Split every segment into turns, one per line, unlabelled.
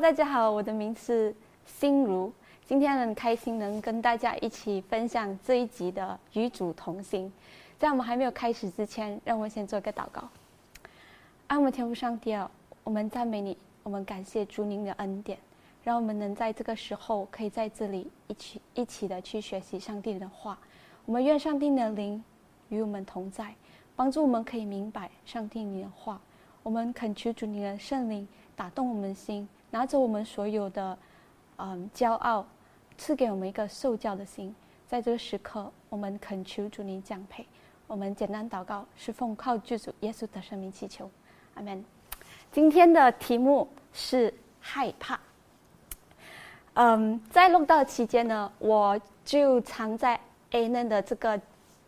大家好，我的名字心如。今天很开心能跟大家一起分享这一集的与主同行。在我们还没有开始之前，让我先做个祷告。爱我们天父上帝啊，我们赞美你，我们感谢主您的恩典，让我们能在这个时候可以在这里一起一起的去学习上帝的话。我们愿上帝的灵与我们同在，帮助我们可以明白上帝你的话。我们恳求主你的圣灵打动我们的心。拿走我们所有的，嗯，骄傲，赐给我们一个受教的心。在这个时刻，我们恳求主你降配。我们简单祷告，是奉靠救主耶稣的生命祈求，阿门。今天的题目是害怕。嗯，在录道期间呢，我就常在 A N 的这个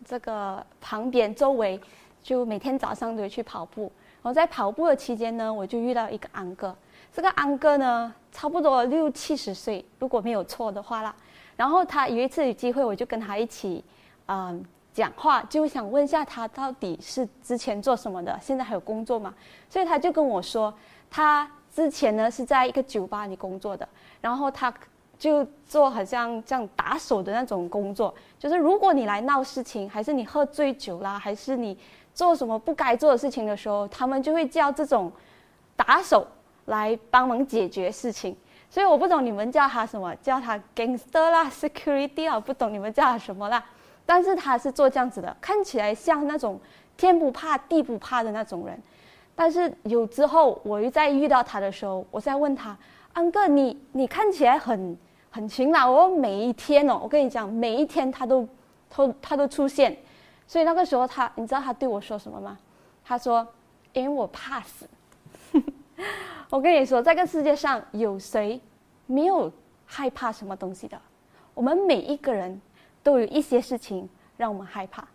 这个旁边周围，就每天早上都去跑步。我在跑步的期间呢，我就遇到一个安哥。这个安哥呢，差不多六七十岁，如果没有错的话啦。然后他有一次有机会，我就跟他一起，嗯，讲话，就想问一下他到底是之前做什么的，现在还有工作吗？所以他就跟我说，他之前呢是在一个酒吧里工作的，然后他就做好像这样打手的那种工作，就是如果你来闹事情，还是你喝醉酒啦，还是你做什么不该做的事情的时候，他们就会叫这种打手。来帮忙解决事情，所以我不懂你们叫他什么，叫他 gangster 啦，security 啊，不懂你们叫他什么啦。但是他是做这样子的，看起来像那种天不怕地不怕的那种人。但是有之后，我又再遇到他的时候，我再问他，安哥，你你看起来很很勤劳哦，每一天哦，我跟你讲，每一天他都他他都出现。所以那个时候他，你知道他对我说什么吗？他说，因为我怕死。我跟你说，在这个世界上有谁没有害怕什么东西的？我们每一个人都有一些事情让我们害怕。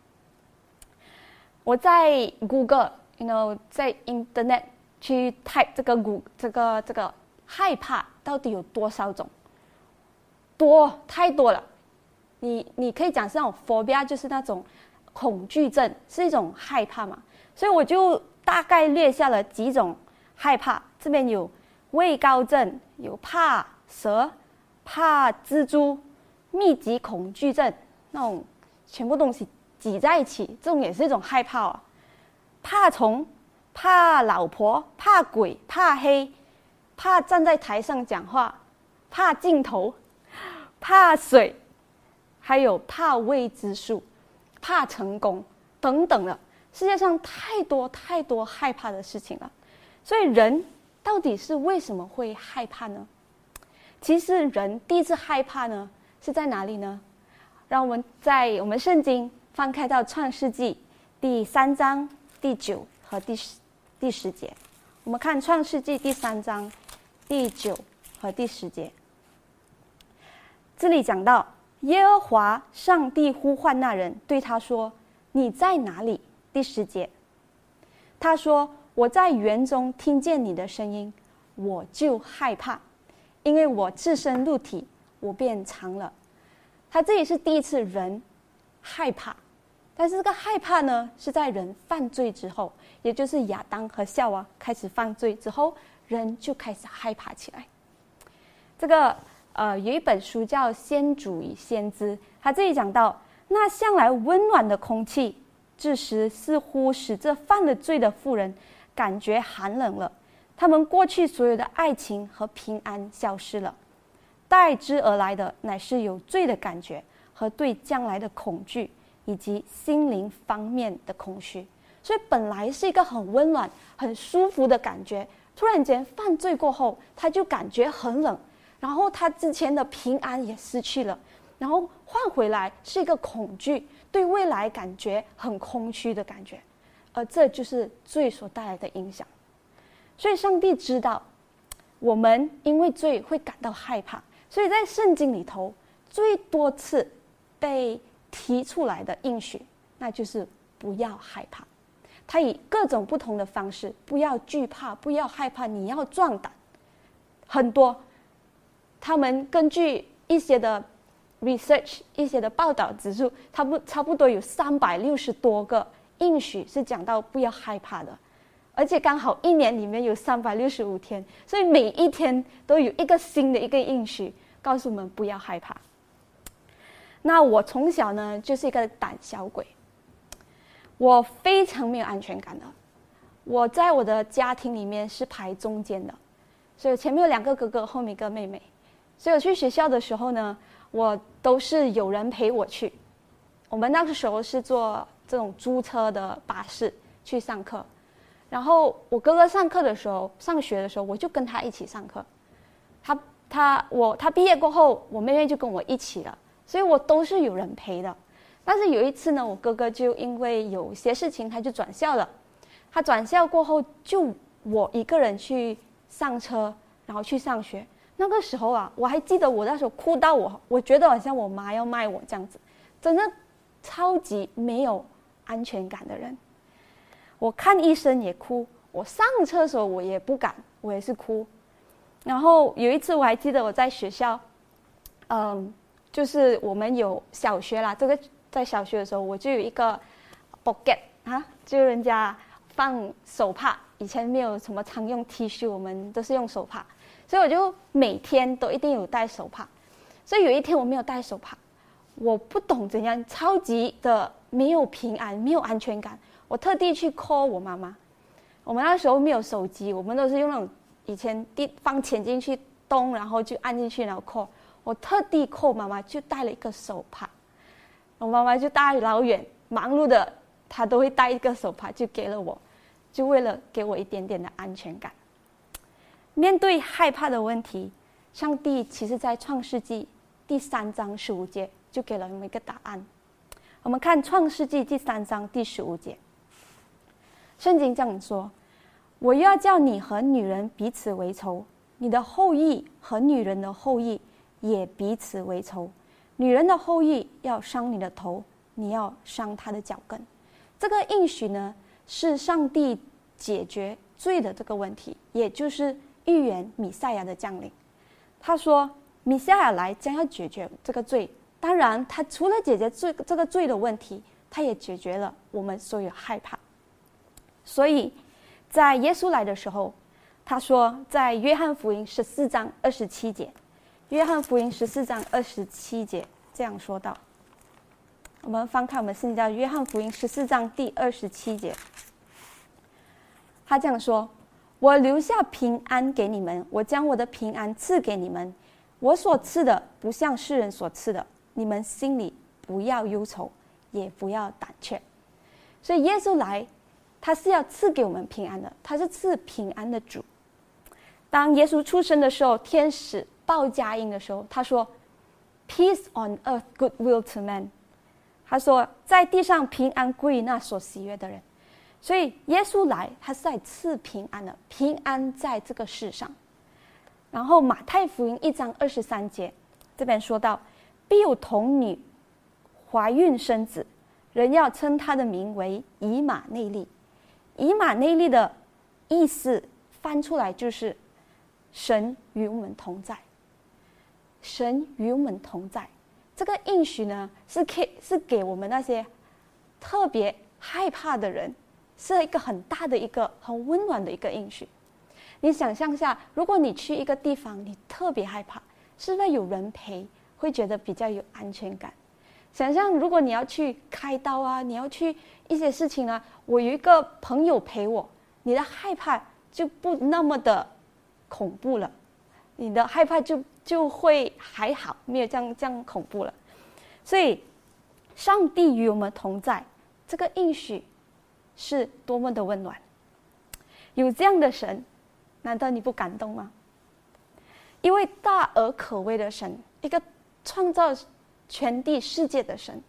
我在 Google，you know，在 Internet 去 type 这个古这个这个害怕到底有多少种？多太多了。你你可以讲是那种 phobia，就是那种恐惧症，是一种害怕嘛？所以我就大概列下了几种。害怕，这边有畏高症，有怕蛇、怕蜘蛛、密集恐惧症，那种全部东西挤在一起，这种也是一种害怕啊。怕虫、怕老婆、怕鬼、怕黑、怕站在台上讲话、怕镜头、怕水，还有怕未知数、怕成功等等的。世界上太多太多害怕的事情了。所以人到底是为什么会害怕呢？其实人第一次害怕呢是在哪里呢？让我们在我们圣经翻开到创世纪第三章第九和第十第十节。我们看创世纪第三章第九和第十节。这里讲到耶和华上帝呼唤那人，对他说：“你在哪里？”第十节，他说。我在园中听见你的声音，我就害怕，因为我自身入体，我变长了。他这里是第一次人害怕，但是这个害怕呢，是在人犯罪之后，也就是亚当和夏娃开始犯罪之后，人就开始害怕起来。这个呃，有一本书叫《先祖与先知》，他这里讲到，那向来温暖的空气，这时似乎使这犯了罪的妇人。感觉寒冷了，他们过去所有的爱情和平安消失了，代之而来的乃是有罪的感觉和对将来的恐惧，以及心灵方面的空虚。所以本来是一个很温暖、很舒服的感觉，突然间犯罪过后，他就感觉很冷，然后他之前的平安也失去了，然后换回来是一个恐惧，对未来感觉很空虚的感觉。而这就是罪所带来的影响，所以上帝知道我们因为罪会感到害怕，所以在圣经里头最多次被提出来的应许，那就是不要害怕。他以各种不同的方式，不要惧怕，不要害怕，你要壮胆。很多，他们根据一些的 research，一些的报道指出，差不差不多有三百六十多个。应许是讲到不要害怕的，而且刚好一年里面有三百六十五天，所以每一天都有一个新的一个应许，告诉我们不要害怕。那我从小呢就是一个胆小鬼，我非常没有安全感的。我在我的家庭里面是排中间的，所以前面有两个哥哥，后面一个妹妹。所以我去学校的时候呢，我都是有人陪我去。我们那个时候是坐这种租车的巴士去上课。然后我哥哥上课的时候，上学的时候，我就跟他一起上课。他他我他毕业过后，我妹妹就跟我一起了，所以我都是有人陪的。但是有一次呢，我哥哥就因为有些事情，他就转校了。他转校过后，就我一个人去上车，然后去上学。那个时候啊，我还记得我那时候哭到我，我觉得好像我妈要卖我这样子，真的超级没有安全感的人。我看医生也哭，我上厕所我也不敢，我也是哭。然后有一次我还记得我在学校，嗯，就是我们有小学啦，这个在小学的时候我就有一个 pocket 啊，就人家放手帕，以前没有什么常用 T 恤，我们都是用手帕，所以我就每天都一定有带手帕。所以有一天我没有带手帕，我不懂怎样，超级的没有平安，没有安全感。我特地去 call 我妈妈，我们那时候没有手机，我们都是用那种以前地放钱进去咚，然后就按进去，然后 call。我特地 call 妈妈，就带了一个手帕。我妈妈就大老远忙碌的，她都会带一个手帕，就给了我，就为了给我一点点的安全感。面对害怕的问题，上帝其实在创世纪第三章十五节就给了我们一个答案。我们看创世纪第三章第十五节。圣经这样说：“我要叫你和女人彼此为仇，你的后裔和女人的后裔也彼此为仇。女人的后裔要伤你的头，你要伤她的脚跟。”这个应许呢，是上帝解决罪的这个问题，也就是预言米赛亚的降临。他说：“米赛亚来将要解决这个罪。当然，他除了解决罪这个罪的问题，他也解决了我们所有害怕。”所以，在耶稣来的时候，他说，在约翰福音十四章二十七节，约翰福音十四章二十七节这样说道。我们翻看我们圣经，约翰福音十四章第二十七节，他这样说：“我留下平安给你们，我将我的平安赐给你们，我所赐的不像世人所赐的，你们心里不要忧愁，也不要胆怯。”所以耶稣来。他是要赐给我们平安的，他是赐平安的主。当耶稣出生的时候，天使报佳音的时候，他说：“Peace on earth, good will to men。”他说，在地上平安归那所喜悦的人。所以耶稣来，他是在赐平安的，平安在这个世上。然后马太福音一章二十三节这边说到：“必有童女怀孕生子，人要称他的名为以马内利。”以马内利的意思翻出来就是“神与我们同在”。神与我们同在，这个应许呢，是给是给我们那些特别害怕的人，是一个很大的一个很温暖的一个应许。你想象一下，如果你去一个地方，你特别害怕，是不是有人陪，会觉得比较有安全感？想象如果你要去开刀啊，你要去一些事情啊，我有一个朋友陪我，你的害怕就不那么的恐怖了，你的害怕就就会还好，没有这样这样恐怖了。所以，上帝与我们同在，这个应许是多么的温暖。有这样的神，难道你不感动吗？一位大而可畏的神，一个创造。全地世界的神，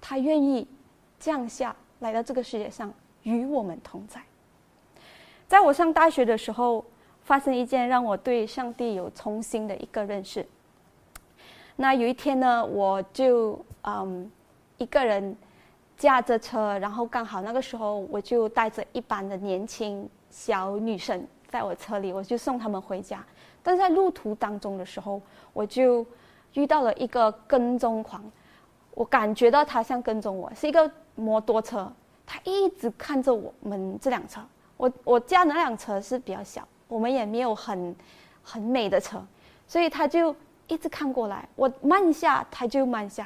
他愿意降下来到这个世界上与我们同在。在我上大学的时候，发生一件让我对上帝有重新的一个认识。那有一天呢，我就嗯一个人驾着车，然后刚好那个时候我就带着一班的年轻小女生在我车里，我就送他们回家。但在路途当中的时候，我就。遇到了一个跟踪狂，我感觉到他像跟踪我，是一个摩托车，他一直看着我们这辆车，我我家那辆车是比较小，我们也没有很很美的车，所以他就一直看过来。我慢下，他就慢下；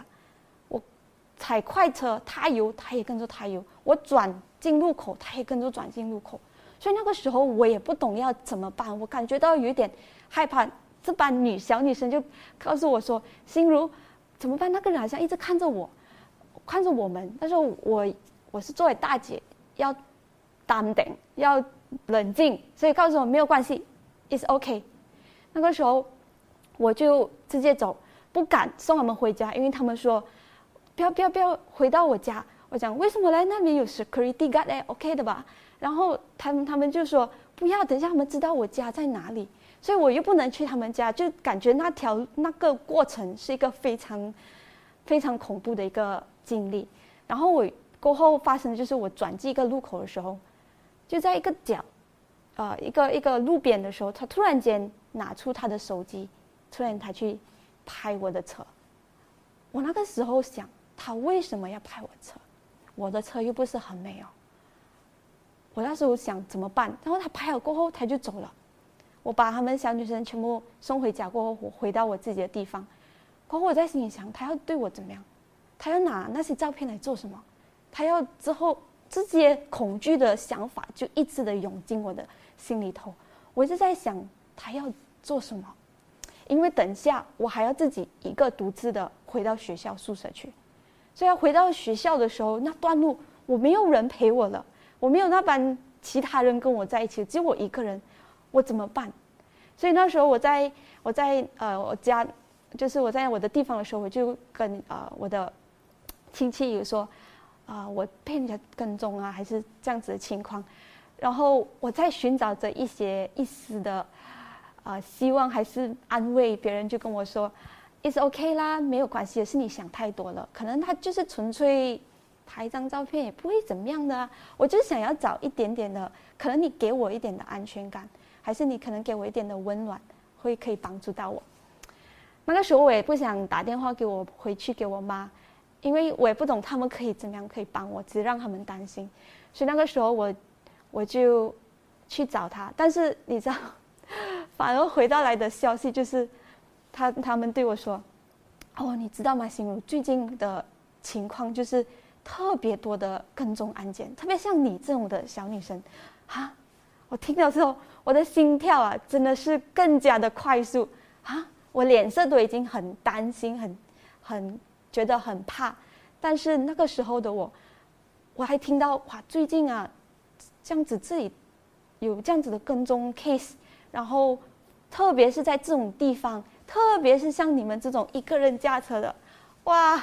踩快车，他油，他也跟着他油；我转进路口，他也跟着转进路口。所以那个时候我也不懂要怎么办，我感觉到有点害怕。这班女小女生就告诉我说：“心如，怎么办？那个人好像一直看着我，看着我们。但是我我是作为大姐，要淡定，要冷静，所以告诉我没有关系，It's OK。那个时候我就直接走，不敢送他们回家，因为他们说不要不要不要回到我家。我讲为什么来？那边有 security guard 嘞，OK 的吧？然后他们他们就说不要，等一下他们知道我家在哪里。”所以我又不能去他们家，就感觉那条那个过程是一个非常非常恐怖的一个经历。然后我过后发生的就是我转进一个路口的时候，就在一个角，呃，一个一个路边的时候，他突然间拿出他的手机，突然他去拍我的车。我那个时候想，他为什么要拍我车？我的车又不是很美哦。我那时候想怎么办？然后他拍了过后，他就走了。我把他们小女生全部送回家过后，我回到我自己的地方。过后我在心里想，他要对我怎么样？他要拿那些照片来做什么？他要之后这些恐惧的想法就一直的涌进我的心里头。我一直在想，他要做什么？因为等下我还要自己一个独自的回到学校宿舍去。所以回到学校的时候，那段路我没有人陪我了，我没有那班其他人跟我在一起，只有我一个人。我怎么办？所以那时候我在我在呃我家，就是我在我的地方的时候，我就跟呃我的亲戚有说，啊我被人家跟踪啊，还是这样子的情况。然后我在寻找着一些一丝的啊希望，还是安慰。别人就跟我说，is OK 啦，没有关系的，是你想太多了。可能他就是纯粹拍一张照片，也不会怎么样的。我就是想要找一点点的，可能你给我一点的安全感。还是你可能给我一点的温暖，会可以帮助到我。那个时候我也不想打电话给我回去给我妈，因为我也不懂他们可以怎么样可以帮我，只让他们担心。所以那个时候我我就去找他，但是你知道，反而回到来的消息就是，他他们对我说：“哦，你知道吗，心如最近的情况就是特别多的跟踪案件，特别像你这种的小女生，哈。”我听到之后，我的心跳啊，真的是更加的快速啊！我脸色都已经很担心，很很觉得很怕。但是那个时候的我，我还听到哇，最近啊，这样子自己有这样子的跟踪 case，然后特别是在这种地方，特别是像你们这种一个人驾车的，哇！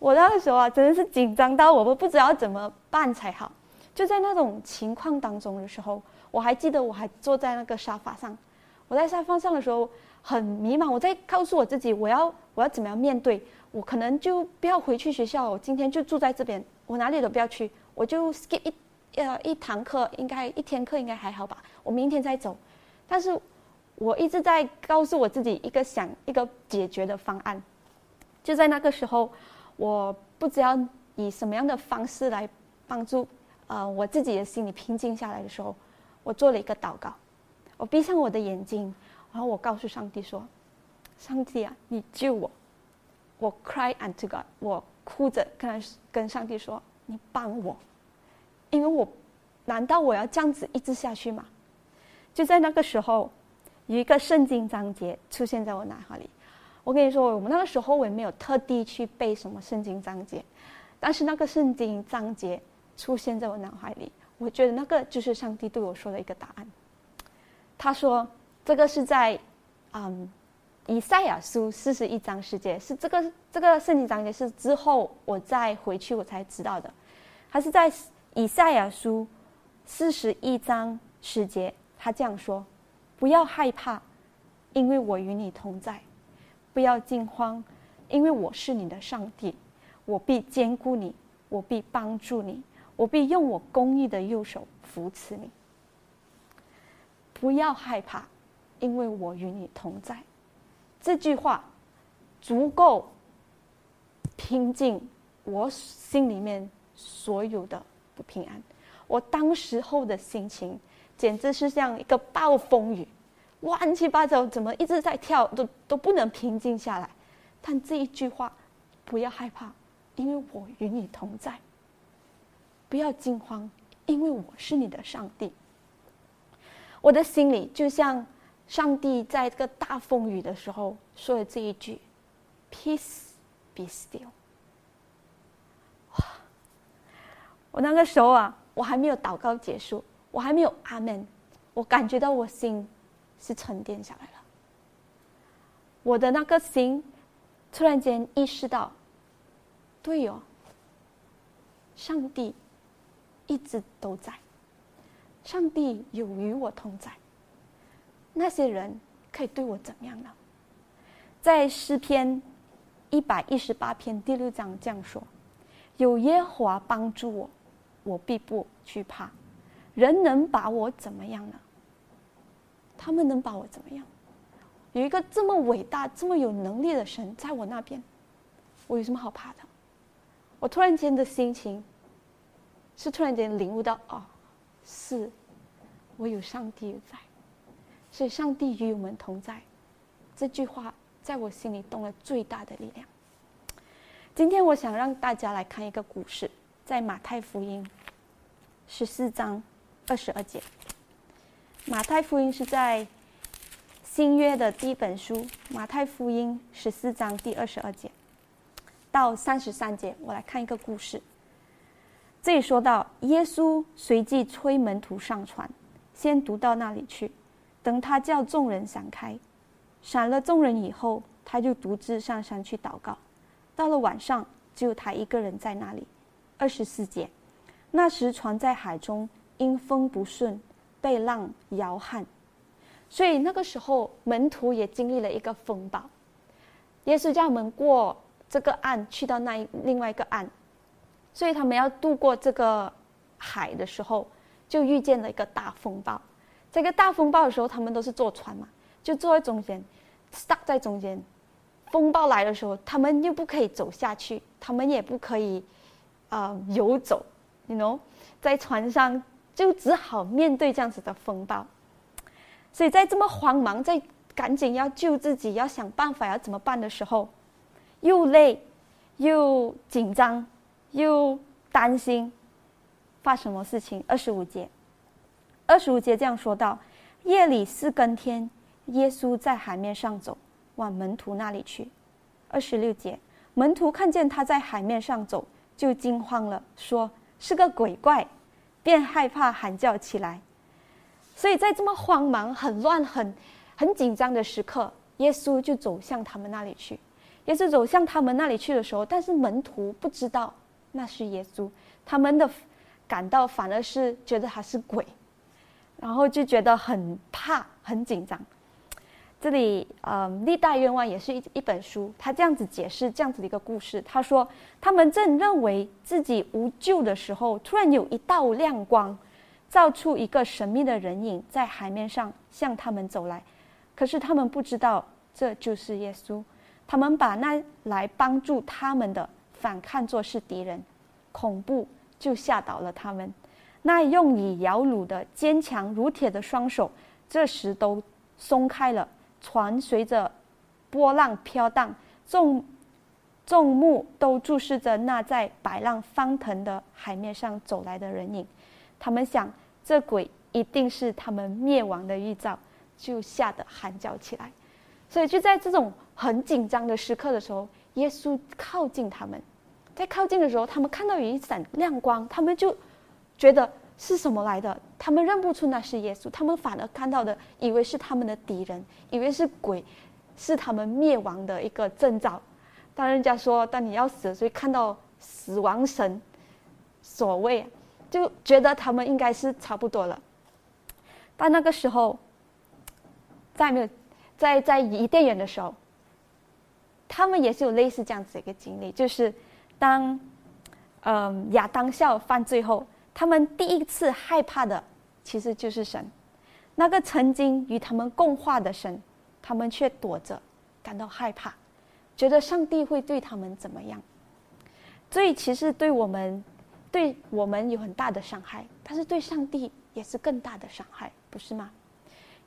我那个时候啊，真的是紧张到我都不知道怎么办才好。就在那种情况当中的时候，我还记得我还坐在那个沙发上。我在沙发上的时候很迷茫，我在告诉我自己，我要我要怎么样面对？我可能就不要回去学校，我今天就住在这边，我哪里都不要去，我就 skip 一呃一堂课，应该一天课应该还好吧？我明天再走。但是我一直在告诉我自己一个想一个解决的方案。就在那个时候，我不知道以什么样的方式来帮助。呃，我自己的心里平静下来的时候，我做了一个祷告，我闭上我的眼睛，然后我告诉上帝说：“上帝啊，你救我！”我 cry unto God，我哭着跟跟上帝说：“你帮我，因为我难道我要这样子一直下去吗？”就在那个时候，有一个圣经章节出现在我脑海里。我跟你说，我们那个时候我也没有特地去背什么圣经章节，但是那个圣经章节。出现在我脑海里，我觉得那个就是上帝对我说的一个答案。他说：“这个是在，嗯，以赛亚书四十一章世界是这个这个圣经章节是之后我再回去我才知道的。他是在以赛亚书四十一章世界，他这样说：不要害怕，因为我与你同在；不要惊慌，因为我是你的上帝，我必兼顾你，我必帮助你。”我必用我公义的右手扶持你。不要害怕，因为我与你同在。这句话足够平静我心里面所有的不平安。我当时候的心情，简直是像一个暴风雨，乱七八糟，怎么一直在跳，都都不能平静下来。但这一句话，不要害怕，因为我与你同在；不要惊慌，因为我是你的上帝。我的心里就像上帝在这个大风雨的时候说的这一句：“Peace, be still。”哇！我那个时候啊，我还没有祷告结束，我还没有阿门，我感觉到我心是沉淀下来了。我的那个心突然间意识到，对哦，上帝一直都在。上帝有与我同在，那些人可以对我怎么样呢？在诗篇一百一十八篇第六章这样说：“有耶和华帮助我，我必不惧怕。人能把我怎么样呢？他们能把我怎么样？有一个这么伟大、这么有能力的神在我那边，我有什么好怕的？”我突然间的心情是突然间领悟到：哦，是。我有上帝在，所以上帝与我们同在。这句话在我心里动了最大的力量。今天我想让大家来看一个故事，在马太福音十四章二十二节。马太福音是在新约的第一本书，马太福音十四章第二十二节到三十三节。我来看一个故事。这里说到，耶稣随即催门徒上船。先读到那里去，等他叫众人闪开，闪了众人以后，他就独自上山去祷告。到了晚上，只有他一个人在那里。二十四节，那时船在海中，因风不顺，被浪摇撼，所以那个时候门徒也经历了一个风暴。耶稣叫我们过这个岸，去到那另外一个岸，所以他们要渡过这个海的时候。就遇见了一个大风暴，这个大风暴的时候，他们都是坐船嘛，就坐在中间，stuck 在中间。风暴来的时候，他们又不可以走下去，他们也不可以，呃，游走，you know，在船上就只好面对这样子的风暴。所以在这么慌忙，在赶紧要救自己，要想办法要怎么办的时候，又累，又紧张，又担心。发什么事情？二十五节，二十五节这样说道：夜里四更天，耶稣在海面上走，往门徒那里去。二十六节，门徒看见他在海面上走，就惊慌了，说是个鬼怪，便害怕喊叫起来。所以在这么慌忙、很乱、很很紧张的时刻，耶稣就走向他们那里去。耶稣走向他们那里去的时候，但是门徒不知道那是耶稣，他们的。感到反而是觉得他是鬼，然后就觉得很怕、很紧张。这里，呃，《历代愿望》也是一一本书，他这样子解释这样子的一个故事。他说，他们正认为自己无救的时候，突然有一道亮光，照出一个神秘的人影在海面上向他们走来。可是他们不知道这就是耶稣，他们把那来帮助他们的反看作是敌人，恐怖。就吓倒了他们，那用以摇橹的坚强如铁的双手，这时都松开了。船随着波浪飘荡，众众目都注视着那在白浪翻腾的海面上走来的人影。他们想，这鬼一定是他们灭亡的预兆，就吓得喊叫起来。所以，就在这种很紧张的时刻的时候，耶稣靠近他们。在靠近的时候，他们看到有一闪亮光，他们就觉得是什么来的？他们认不出那是耶稣，他们反而看到的以为是他们的敌人，以为是鬼，是他们灭亡的一个征兆。当人家说，当你要死，所以看到死亡神，所谓就觉得他们应该是差不多了。但那个时候，在没有在在伊甸园的时候，他们也是有类似这样子一个经历，就是。当，嗯，亚当夏犯罪后，他们第一次害怕的其实就是神，那个曾经与他们共话的神，他们却躲着，感到害怕，觉得上帝会对他们怎么样。所以，其实对我们对我们有很大的伤害，但是对上帝也是更大的伤害，不是吗？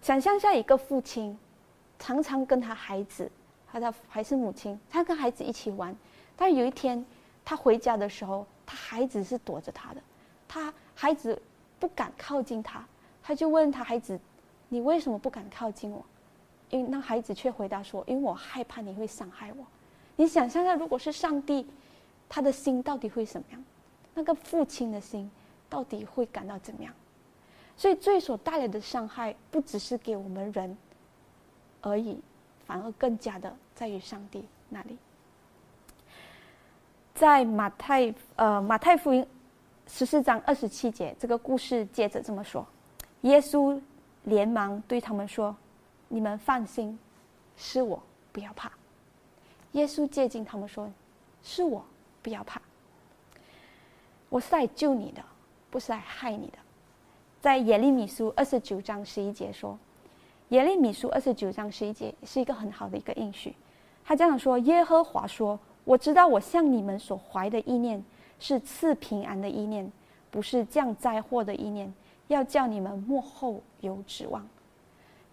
想象下一个父亲，常常跟他孩子，和他还是母亲，他跟孩子一起玩，但有一天他回家的时候，他孩子是躲着他的，他孩子不敢靠近他，他就问他孩子：“你为什么不敢靠近我？”因为那孩子却回答说：“因为我害怕你会伤害我。”你想象下，如果是上帝，他的心到底会怎么样？那个父亲的心到底会感到怎么样？所以罪所带来的伤害，不只是给我们人而已，反而更加的在于上帝那里。在马太呃马太福音十四章二十七节，这个故事接着这么说：耶稣连忙对他们说：“你们放心，是我，不要怕。”耶稣接近他们说：“是我，不要怕。我是来救你的，不是来害你的。”在耶利米书二十九章十一节说：“耶利米书二十九章十一节是一个很好的一个应许。他这样说：耶和华说，我知道我向你们所怀的意念是赐平安的意念，不是降灾祸的意念，要叫你们幕后有指望。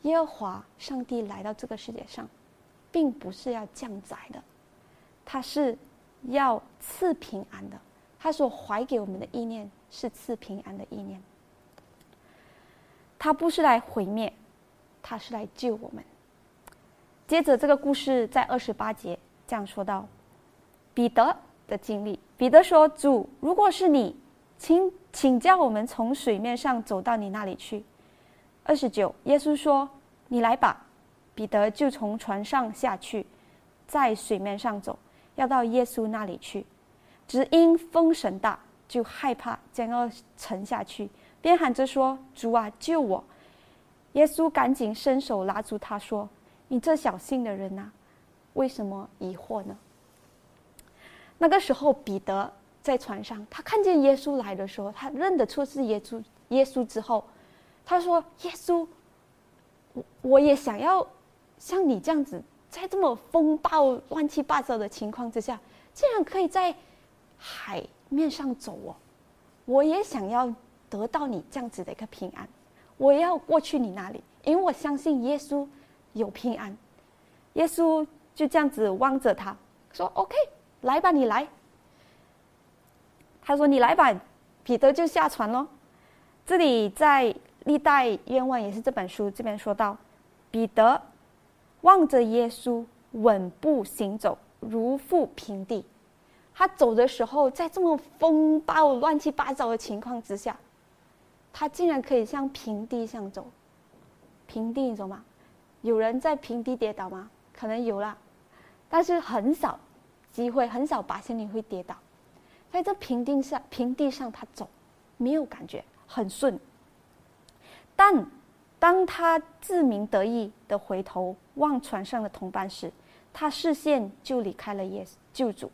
耶和华上帝来到这个世界上，并不是要降灾的，他是要赐平安的。他所怀给我们的意念是赐平安的意念。”他不是来毁灭，他是来救我们。接着，这个故事在二十八节这样说道：彼得的经历。彼得说：“主，如果是你，请请叫我们从水面上走到你那里去。”二十九，耶稣说：“你来吧。”彼得就从船上下去，在水面上走，要到耶稣那里去。只因风神大，就害怕将要沉下去。边喊着说：“主啊，救我！”耶稣赶紧伸手拉住他，说：“你这小心的人呐，为什么疑惑呢？”那个时候，彼得在船上，他看见耶稣来的时候，他认得出是耶稣。耶稣之后，他说：“耶稣，我我也想要像你这样子，在这么风暴、乱七八糟的情况之下，竟然可以在海面上走哦！我也想要。”得到你这样子的一个平安，我要过去你那里，因为我相信耶稣有平安。耶稣就这样子望着他说：“OK，来吧，你来。”他说：“你来吧。”彼得就下船喽。这里在历代愿望也是这本书这边说到，彼得望着耶稣稳步行走，如赴平地。他走的时候，在这么风暴、乱七八糟的情况之下。他竟然可以向平地上走，平地你懂吗？有人在平地跌倒吗？可能有啦，但是很少机会，很少把心里会跌倒。在这平地上，平地上他走，没有感觉，很顺。但当他自鸣得意的回头望船上的同伴时，他视线就离开了耶救主。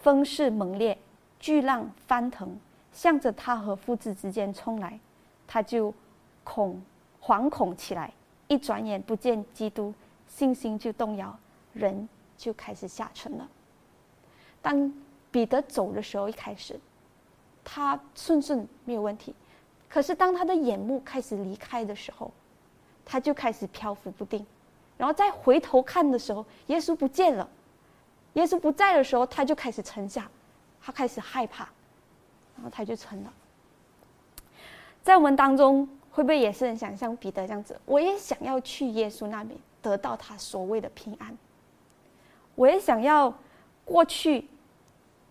风势猛烈，巨浪翻腾。向着他和父子之间冲来，他就恐惶恐起来。一转眼不见基督，信心就动摇，人就开始下沉了。当彼得走的时候，一开始他顺顺没有问题，可是当他的眼目开始离开的时候，他就开始漂浮不定。然后再回头看的时候，耶稣不见了。耶稣不在的时候，他就开始沉下，他开始害怕。然后他就沉了。在我们当中，会不会也是很想像彼得这样子？我也想要去耶稣那边得到他所谓的平安。我也想要过去，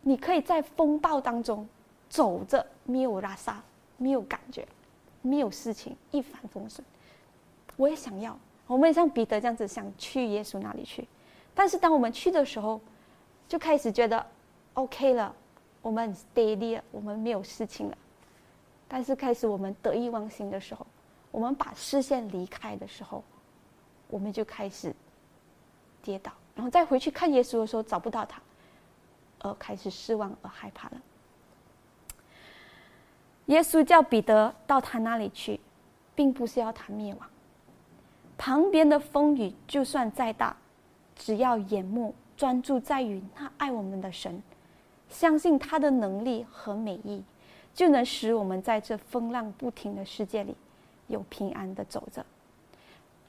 你可以在风暴当中走着，没有拉萨，没有感觉，没有事情，一帆风顺。我也想要，我们也像彼得这样子想去耶稣那里去。但是当我们去的时候，就开始觉得 OK 了。我们 steady 了，我们没有事情了。但是开始我们得意忘形的时候，我们把视线离开的时候，我们就开始跌倒，然后再回去看耶稣的时候找不到他，而开始失望而害怕了。耶稣叫彼得到他那里去，并不是要他灭亡。旁边的风雨就算再大，只要眼目专注在于那爱我们的神。相信他的能力和美意，就能使我们在这风浪不停的世界里有平安的走着。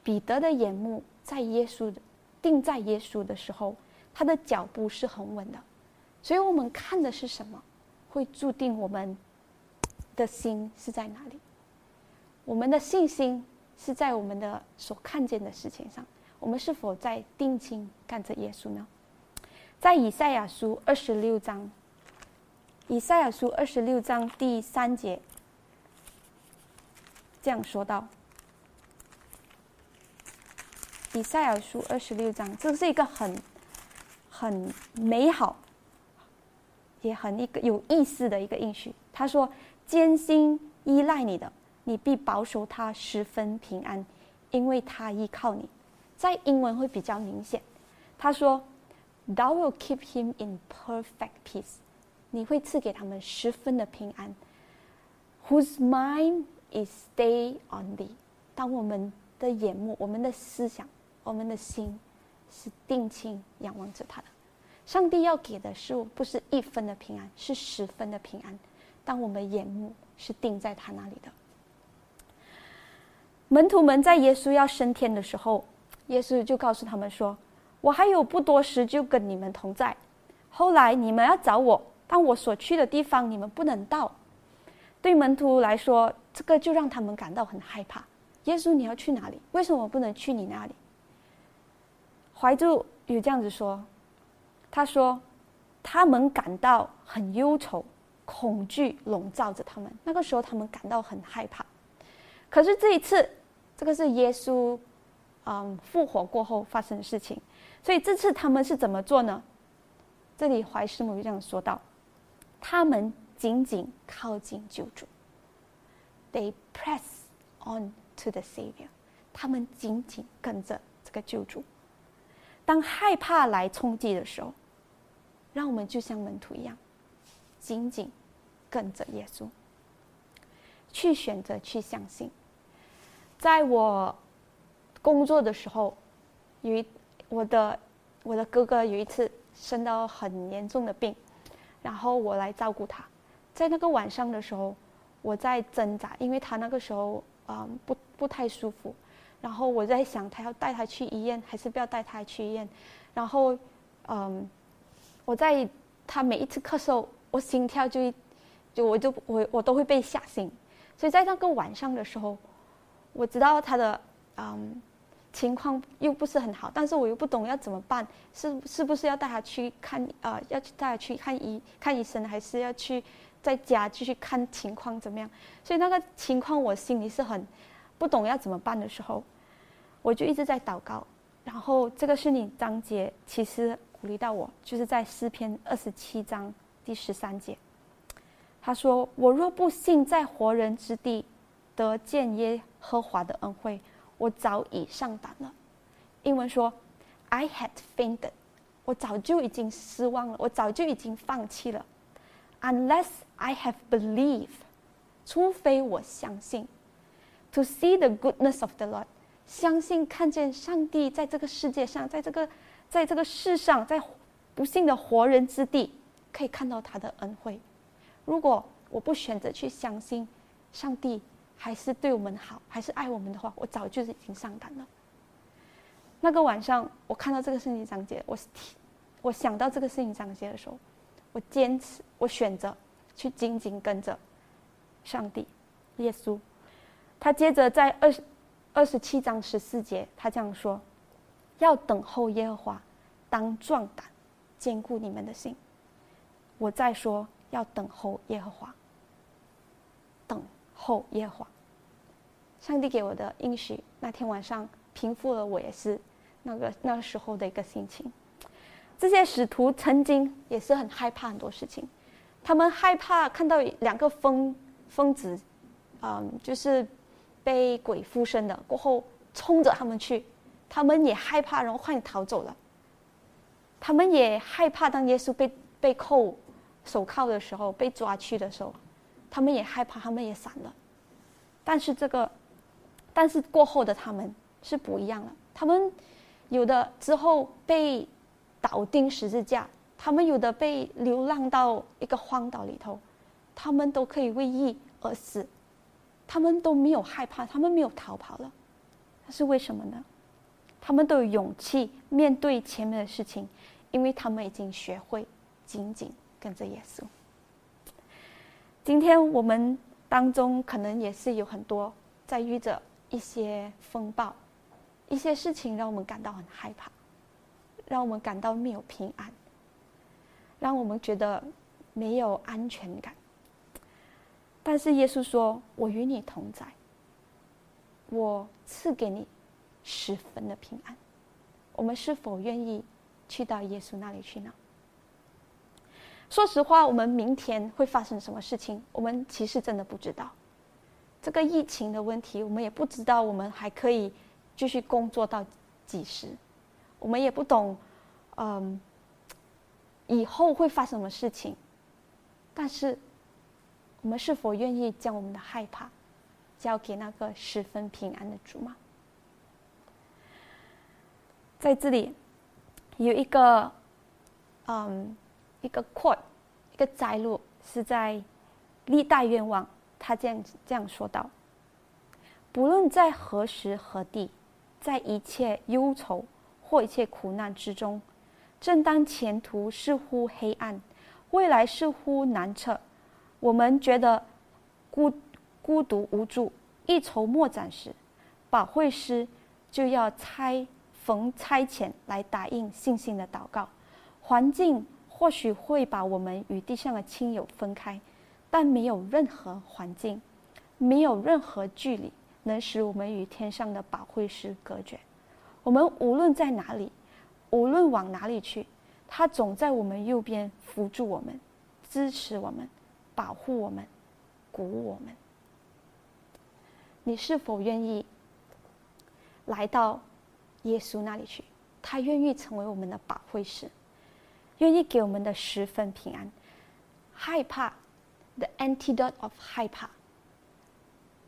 彼得的眼目在耶稣的定在耶稣的时候，他的脚步是很稳的。所以我们看的是什么，会注定我们的心是在哪里。我们的信心是在我们的所看见的事情上。我们是否在定睛看着耶稣呢？在以赛亚书二十六章，以赛亚书二十六章第三节这样说道：“以赛亚书二十六章，这是一个很很美好，也很一个有意思的一个应许。他说：‘艰辛依赖你的，你必保守他十分平安，因为他依靠你。’在英文会比较明显。他说：‘Thou will keep him in perfect peace。’你会赐给他们十分的平安。Whose mind is stay on thee？当我们的眼目、我们的思想、我们的心是定睛仰望着他的，上帝要给的是不是一分的平安，是十分的平安。当我们眼目是定在他那里的，门徒们在耶稣要升天的时候。耶稣就告诉他们说：“我还有不多时就跟你们同在。后来你们要找我，但我所去的地方你们不能到。”对门徒来说，这个就让他们感到很害怕。耶稣，你要去哪里？为什么我不能去你那里？怀柱有这样子说，他说：“他们感到很忧愁，恐惧笼罩着他们。那个时候，他们感到很害怕。可是这一次，这个是耶稣。”嗯，复活过后发生的事情，所以这次他们是怎么做呢？这里怀师母这样说道：“他们紧紧靠近救主，They press on to the Savior。他们紧紧跟着这个救主。当害怕来冲击的时候，让我们就像门徒一样，紧紧跟着耶稣，去选择去相信。在我。工作的时候，有一我的我的哥哥有一次生到很严重的病，然后我来照顾他。在那个晚上的时候，我在挣扎，因为他那个时候啊不不太舒服，然后我在想他要带他去医院还是不要带他去医院。然后嗯，我在他每一次咳嗽，我心跳就就我就我我都会被吓醒。所以在那个晚上的时候，我知道他的嗯。情况又不是很好，但是我又不懂要怎么办，是是不是要带他去看啊？要去带他去看医看医生，还是要去在家继续看情况怎么样？所以那个情况我心里是很不懂要怎么办的时候，我就一直在祷告。然后这个是你章节，其实鼓励到我，就是在诗篇二十七章第十三节，他说：“我若不信在活人之地得见耶和华的恩惠。”我早已上胆了。英文说：“I had fainted。”我早就已经失望了，我早就已经放弃了。Unless I have believed，除非我相信，to see the goodness of the Lord，相信看见上帝在这个世界上，在这个在这个世上，在不幸的活人之地，可以看到他的恩惠。如果我不选择去相信上帝，还是对我们好，还是爱我们的话，我早就已经上当了。那个晚上，我看到这个圣经章节，我我想到这个圣经章节的时候，我坚持，我选择去紧紧跟着上帝、耶稣。他接着在二十二十七章十四节，他这样说：“要等候耶和华，当壮胆，坚固你们的心。”我再说，要等候耶和华，等候耶和华。上帝给我的应许，那天晚上平复了我也是那个那时候的一个心情。这些使徒曾经也是很害怕很多事情，他们害怕看到两个疯疯子，嗯，就是被鬼附身的，过后冲着他们去，他们也害怕，然后快逃走了。他们也害怕当耶稣被被扣手铐的时候，被抓去的时候，他们也害怕，他们也闪了。但是这个。但是过后的他们是不一样了。他们有的之后被倒钉十字架，他们有的被流浪到一个荒岛里头，他们都可以为义而死，他们都没有害怕，他们没有逃跑了，那是为什么呢？他们都有勇气面对前面的事情，因为他们已经学会紧紧跟着耶稣。今天我们当中可能也是有很多在遇着一些风暴，一些事情让我们感到很害怕，让我们感到没有平安，让我们觉得没有安全感。但是耶稣说：“我与你同在，我赐给你十分的平安。”我们是否愿意去到耶稣那里去呢？说实话，我们明天会发生什么事情，我们其实真的不知道。这个疫情的问题，我们也不知道，我们还可以继续工作到几时？我们也不懂，嗯，以后会发生什么事情？但是，我们是否愿意将我们的害怕交给那个十分平安的主吗？在这里有一个，嗯。一个 quote，一个摘录是在《历代愿望》，他这样这样说道：“不论在何时何地，在一切忧愁或一切苦难之中，正当前途似乎黑暗，未来似乎难测，我们觉得孤孤独无助、一筹莫展时，保惠师就要拆逢拆遣来答应信心的祷告，环境。”或许会把我们与地上的亲友分开，但没有任何环境，没有任何距离能使我们与天上的保惠师隔绝。我们无论在哪里，无论往哪里去，他总在我们右边扶助我们，支持我们，保护我们，鼓舞我们。你是否愿意来到耶稣那里去？他愿意成为我们的保惠师。愿意给我们的十分平安，害怕，the antidote of 害怕，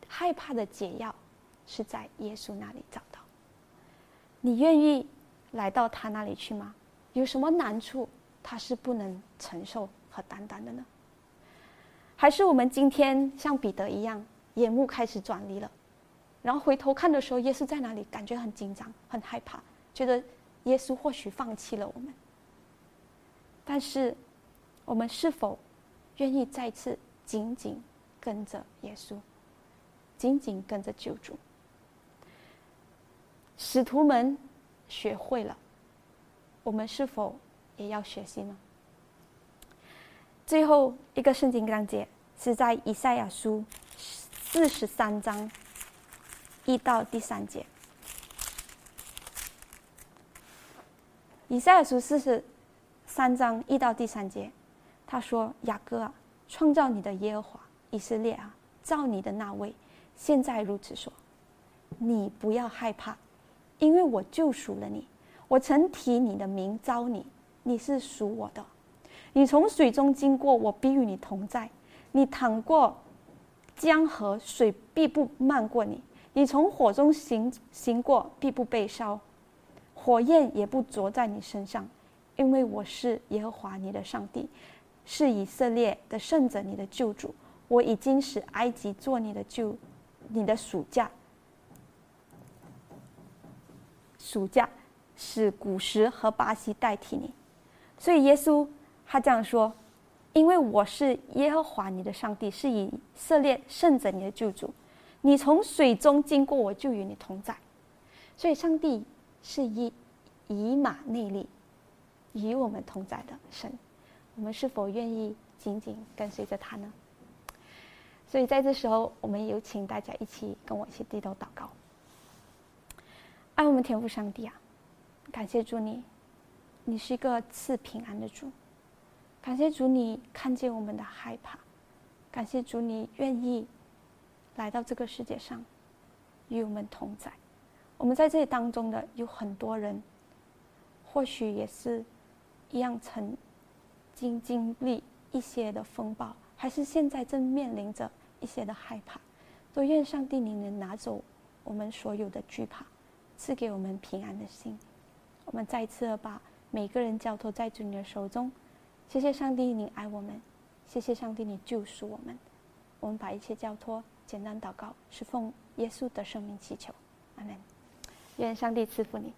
害怕的解药是在耶稣那里找到。你愿意来到他那里去吗？有什么难处他是不能承受和担当的呢？还是我们今天像彼得一样，眼目开始转离了，然后回头看的时候，耶稣在哪里？感觉很紧张、很害怕，觉得耶稣或许放弃了我们。但是，我们是否愿意再次紧紧跟着耶稣，紧紧跟着救主？使徒们学会了，我们是否也要学习呢？最后一个圣经章节是在以赛亚书四十三章一到第三节。以赛亚书四十。三章一到第三节，他说：“雅各啊，创造你的耶和华，以色列啊，造你的那位，现在如此说：你不要害怕，因为我救赎了你。我曾提你的名招你，你是属我的。你从水中经过，我必与你同在；你淌过江河，水必不漫过你；你从火中行行过，必不被烧，火焰也不着在你身上。”因为我是耶和华你的上帝，是以色列的圣者，你的救主。我已经使埃及做你的救，你的暑假。暑假使古时和巴西代替你。所以耶稣他这样说：因为我是耶和华你的上帝，是以色列圣者，你的救主。你从水中经过，我就与你同在。所以上帝是以以马内利。与我们同在的神，我们是否愿意紧紧跟随着他呢？所以在这时候，我们有请大家一起跟我一起低头祷告。爱我们天父上帝啊，感谢主你，你是一个赐平安的主。感谢主你看见我们的害怕，感谢主你愿意来到这个世界上与我们同在。我们在这里当中的有很多人，或许也是。一样曾经经历一些的风暴，还是现在正面临着一些的害怕，都愿上帝你能拿走我们所有的惧怕，赐给我们平安的心。我们再次把每个人交托在主你的手中，谢谢上帝，你爱我们；谢谢上帝，你救赎我们。我们把一切交托，简单祷告，是奉耶稣的生命祈求。阿门。愿上帝赐福你。